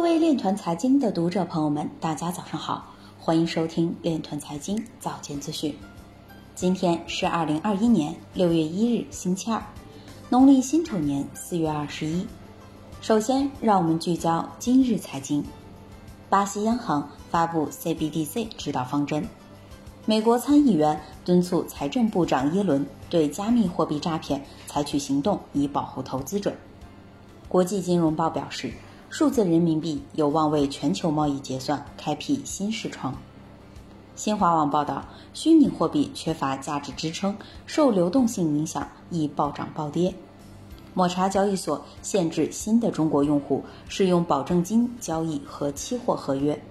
各位链团财经的读者朋友们，大家早上好，欢迎收听链团财经早间资讯。今天是二零二一年六月一日，星期二，农历辛丑年四月二十一。首先，让我们聚焦今日财经。巴西央行发布 CBDC 指导方针。美国参议员敦促财政部长耶伦对加密货币诈骗采取行动，以保护投资者。国际金融报表示，数字人民币有望为全球贸易结算开辟新视窗。新华网报道，虚拟货币缺乏价值支撑，受流动性影响，易暴涨暴跌。抹茶交易所限制新的中国用户使用保证金交易和期货合约。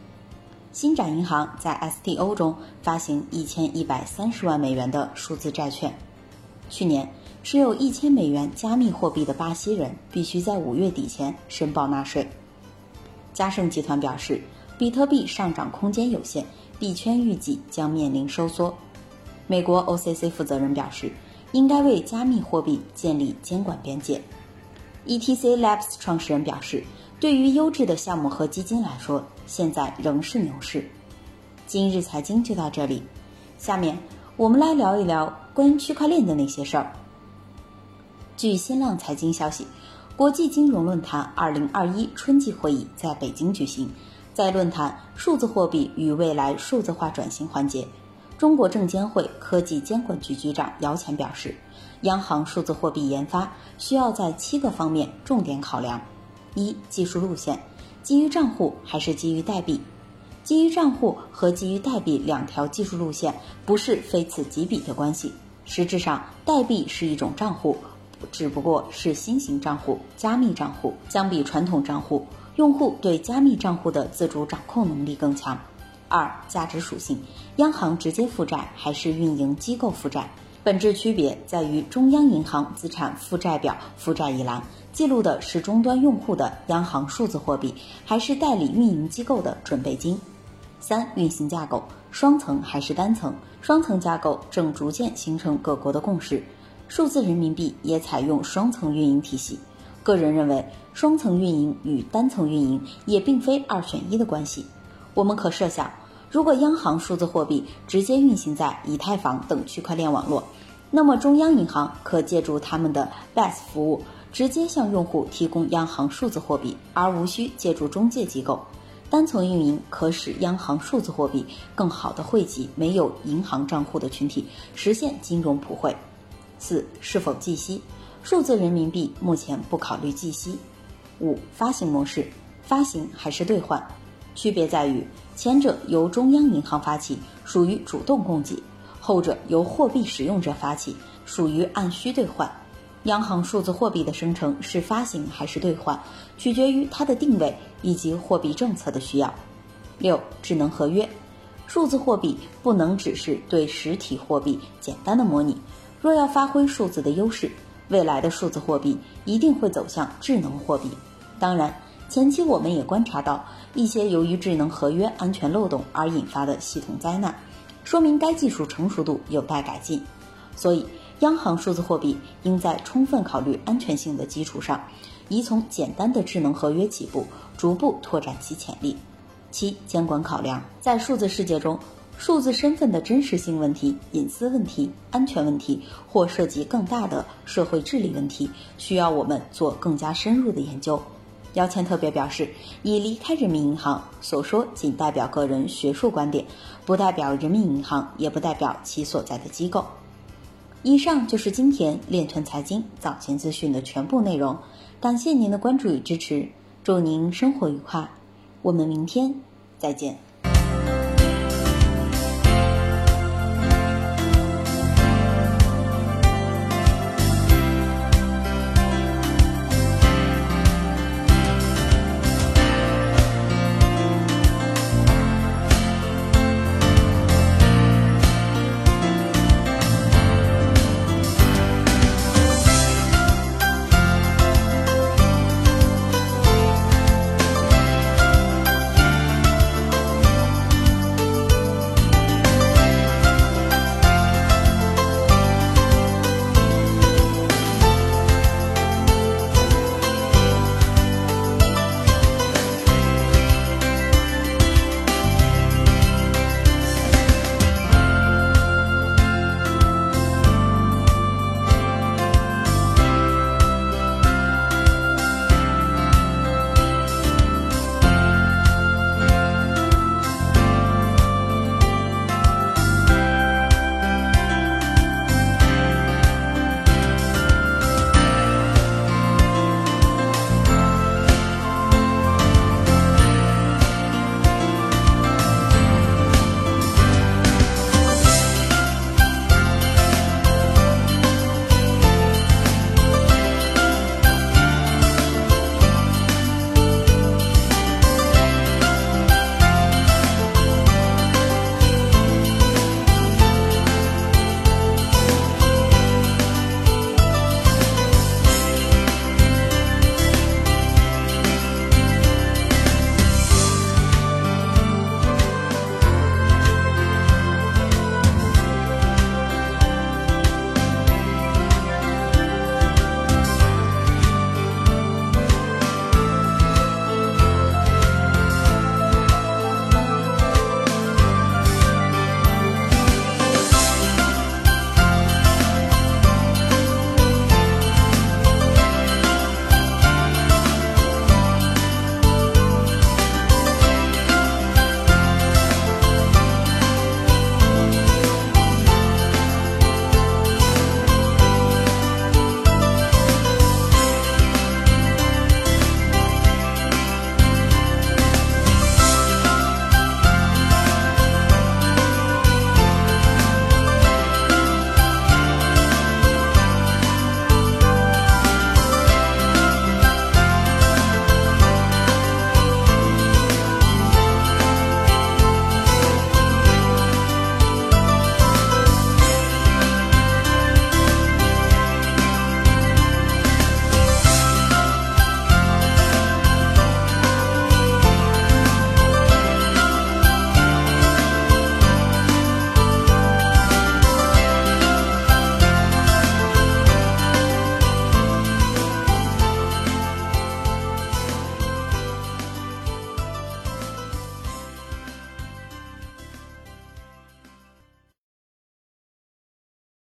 新展银行在 STO 中发行一千一百三十万美元的数字债券。去年，持有一千美元加密货币的巴西人必须在五月底前申报纳税。嘉盛集团表示，比特币上涨空间有限，币圈预计将面临收缩。美国 OCC 负责人表示。应该为加密货币建立监管边界。ETC Labs 创始人表示，对于优质的项目和基金来说，现在仍是牛市。今日财经就到这里，下面我们来聊一聊关于区块链的那些事儿。据新浪财经消息，国际金融论坛2021春季会议在北京举行，在论坛“数字货币与未来数字化转型”环节。中国证监会科技监管局局长姚前表示，央行数字货币研发需要在七个方面重点考量：一、技术路线，基于账户还是基于代币？基于账户和基于代币两条技术路线不是非此即彼的关系。实质上，代币是一种账户，只不过是新型账户、加密账户。相比传统账户，用户对加密账户的自主掌控能力更强。二、价值属性，央行直接负债还是运营机构负债？本质区别在于中央银行资产负债表负债一栏记录的是终端用户的央行数字货币，还是代理运营机构的准备金？三、运行架构，双层还是单层？双层架构正逐渐形成各国的共识，数字人民币也采用双层运营体系。个人认为，双层运营与单层运营也并非二选一的关系。我们可设想，如果央行数字货币直接运行在以太坊等区块链网络，那么中央银行可借助他们的 BAS 服务，直接向用户提供央行数字货币，而无需借助中介机构。单层运营可使央行数字货币更好地惠及没有银行账户的群体，实现金融普惠。四、是否计息？数字人民币目前不考虑计息。五、发行模式，发行还是兑换？区别在于，前者由中央银行发起，属于主动供给；后者由货币使用者发起，属于按需兑换。央行数字货币的生成是发行还是兑换，取决于它的定位以及货币政策的需要。六、智能合约，数字货币不能只是对实体货币简单的模拟，若要发挥数字的优势，未来的数字货币一定会走向智能货币。当然。前期我们也观察到一些由于智能合约安全漏洞而引发的系统灾难，说明该技术成熟度有待改进。所以，央行数字货币应在充分考虑安全性的基础上，宜从简单的智能合约起步，逐步拓展其潜力。七、监管考量，在数字世界中，数字身份的真实性问题、隐私问题、安全问题，或涉及更大的社会治理问题，需要我们做更加深入的研究。姚谦特别表示，已离开人民银行所说仅代表个人学术观点，不代表人民银行，也不代表其所在的机构。以上就是今天链团财经早间资讯的全部内容，感谢您的关注与支持，祝您生活愉快，我们明天再见。